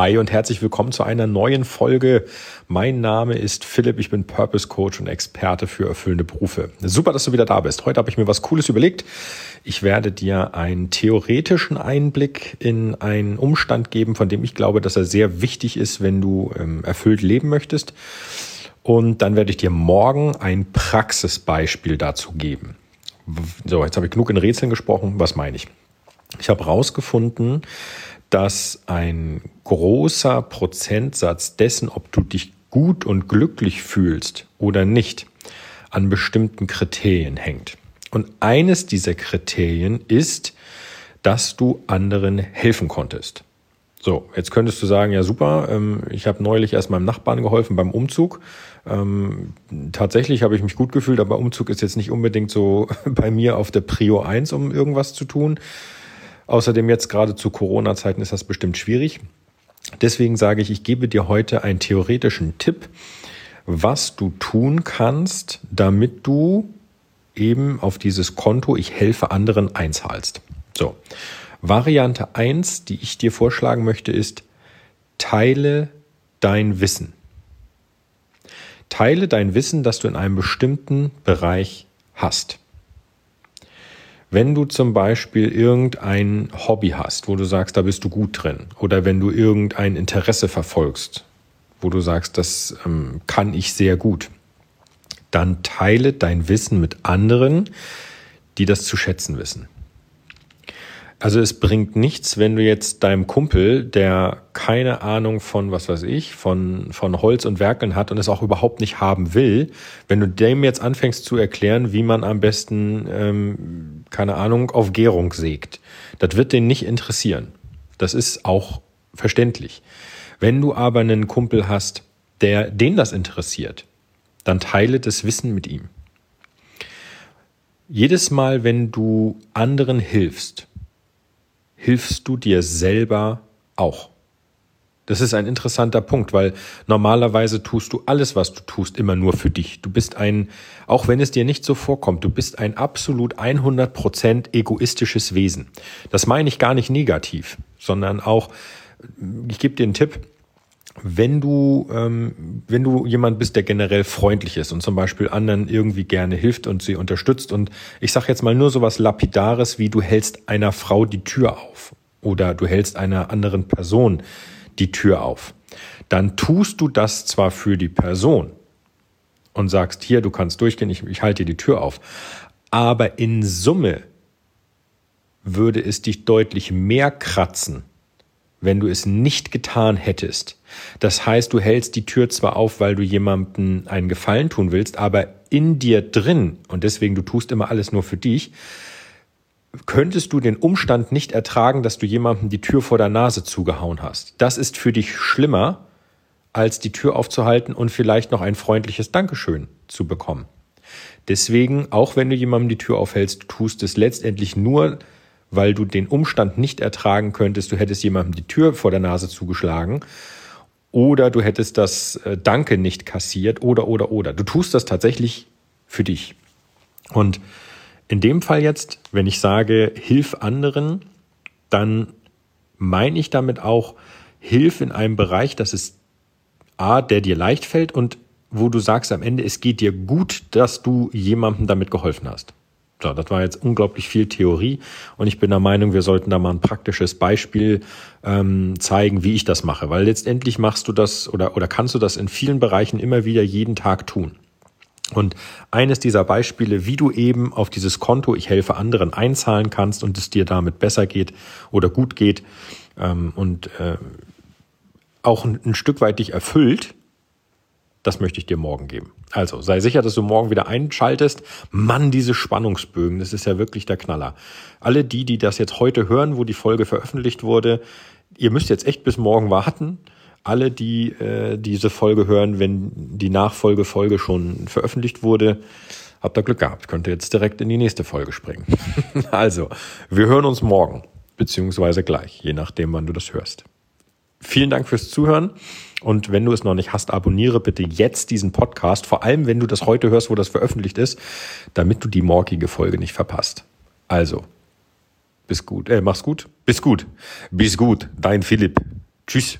Hi und herzlich willkommen zu einer neuen Folge. Mein Name ist Philipp, ich bin Purpose Coach und Experte für erfüllende Berufe. Super, dass du wieder da bist. Heute habe ich mir was Cooles überlegt. Ich werde dir einen theoretischen Einblick in einen Umstand geben, von dem ich glaube, dass er sehr wichtig ist, wenn du ähm, erfüllt leben möchtest. Und dann werde ich dir morgen ein Praxisbeispiel dazu geben. So, jetzt habe ich genug in Rätseln gesprochen. Was meine ich? Ich habe herausgefunden, dass ein großer Prozentsatz dessen, ob du dich gut und glücklich fühlst oder nicht, an bestimmten Kriterien hängt. Und eines dieser Kriterien ist, dass du anderen helfen konntest. So, jetzt könntest du sagen, ja super, ähm, ich habe neulich erst meinem Nachbarn geholfen beim Umzug. Ähm, tatsächlich habe ich mich gut gefühlt, aber Umzug ist jetzt nicht unbedingt so bei mir auf der Prio 1, um irgendwas zu tun. Außerdem jetzt gerade zu Corona-Zeiten ist das bestimmt schwierig. Deswegen sage ich, ich gebe dir heute einen theoretischen Tipp, was du tun kannst, damit du eben auf dieses Konto Ich helfe anderen einzahlst. So. Variante eins, die ich dir vorschlagen möchte, ist, teile dein Wissen. Teile dein Wissen, das du in einem bestimmten Bereich hast. Wenn du zum Beispiel irgendein Hobby hast, wo du sagst, da bist du gut drin, oder wenn du irgendein Interesse verfolgst, wo du sagst, das ähm, kann ich sehr gut, dann teile dein Wissen mit anderen, die das zu schätzen wissen. Also es bringt nichts, wenn du jetzt deinem Kumpel, der keine Ahnung von, was weiß ich, von, von Holz und Werkeln hat und es auch überhaupt nicht haben will, wenn du dem jetzt anfängst zu erklären, wie man am besten, ähm, keine Ahnung, auf Gärung sägt. Das wird den nicht interessieren. Das ist auch verständlich. Wenn du aber einen Kumpel hast, der den das interessiert, dann teile das Wissen mit ihm. Jedes Mal, wenn du anderen hilfst, hilfst du dir selber auch. Das ist ein interessanter Punkt, weil normalerweise tust du alles, was du tust, immer nur für dich. Du bist ein, auch wenn es dir nicht so vorkommt, du bist ein absolut 100% egoistisches Wesen. Das meine ich gar nicht negativ, sondern auch, ich gebe dir einen Tipp, wenn du, ähm, wenn du jemand bist, der generell freundlich ist und zum Beispiel anderen irgendwie gerne hilft und sie unterstützt und ich sage jetzt mal nur so was Lapidares wie du hältst einer Frau die Tür auf oder du hältst einer anderen Person die Tür auf, dann tust du das zwar für die Person und sagst, hier, du kannst durchgehen, ich, ich halte dir die Tür auf, aber in Summe würde es dich deutlich mehr kratzen, wenn du es nicht getan hättest. Das heißt, du hältst die Tür zwar auf, weil du jemandem einen Gefallen tun willst, aber in dir drin, und deswegen du tust immer alles nur für dich, könntest du den Umstand nicht ertragen, dass du jemandem die Tür vor der Nase zugehauen hast. Das ist für dich schlimmer, als die Tür aufzuhalten und vielleicht noch ein freundliches Dankeschön zu bekommen. Deswegen, auch wenn du jemandem die Tür aufhältst, tust es letztendlich nur, weil du den Umstand nicht ertragen könntest, du hättest jemandem die Tür vor der Nase zugeschlagen oder du hättest das äh, Danke nicht kassiert oder oder oder. Du tust das tatsächlich für dich. Und in dem Fall jetzt, wenn ich sage, hilf anderen, dann meine ich damit auch, hilf in einem Bereich, das ist A, der dir leicht fällt und wo du sagst am Ende, es geht dir gut, dass du jemandem damit geholfen hast. So, das war jetzt unglaublich viel Theorie und ich bin der Meinung, wir sollten da mal ein praktisches Beispiel ähm, zeigen, wie ich das mache, weil letztendlich machst du das oder, oder kannst du das in vielen Bereichen immer wieder jeden Tag tun. Und eines dieser Beispiele, wie du eben auf dieses Konto Ich helfe anderen einzahlen kannst und es dir damit besser geht oder gut geht ähm, und äh, auch ein, ein Stück weit dich erfüllt, das möchte ich dir morgen geben. Also sei sicher, dass du morgen wieder einschaltest. Mann, diese Spannungsbögen, das ist ja wirklich der Knaller. Alle die, die das jetzt heute hören, wo die Folge veröffentlicht wurde, ihr müsst jetzt echt bis morgen warten. Alle, die äh, diese Folge hören, wenn die Nachfolgefolge schon veröffentlicht wurde, habt ihr Glück gehabt. Könnt ihr jetzt direkt in die nächste Folge springen. also, wir hören uns morgen, beziehungsweise gleich, je nachdem, wann du das hörst. Vielen Dank fürs Zuhören. Und wenn du es noch nicht hast, abonniere bitte jetzt diesen Podcast, vor allem wenn du das heute hörst, wo das veröffentlicht ist, damit du die morgige Folge nicht verpasst. Also, bis gut, äh, mach's gut, bis gut, bis gut, dein Philipp. Tschüss.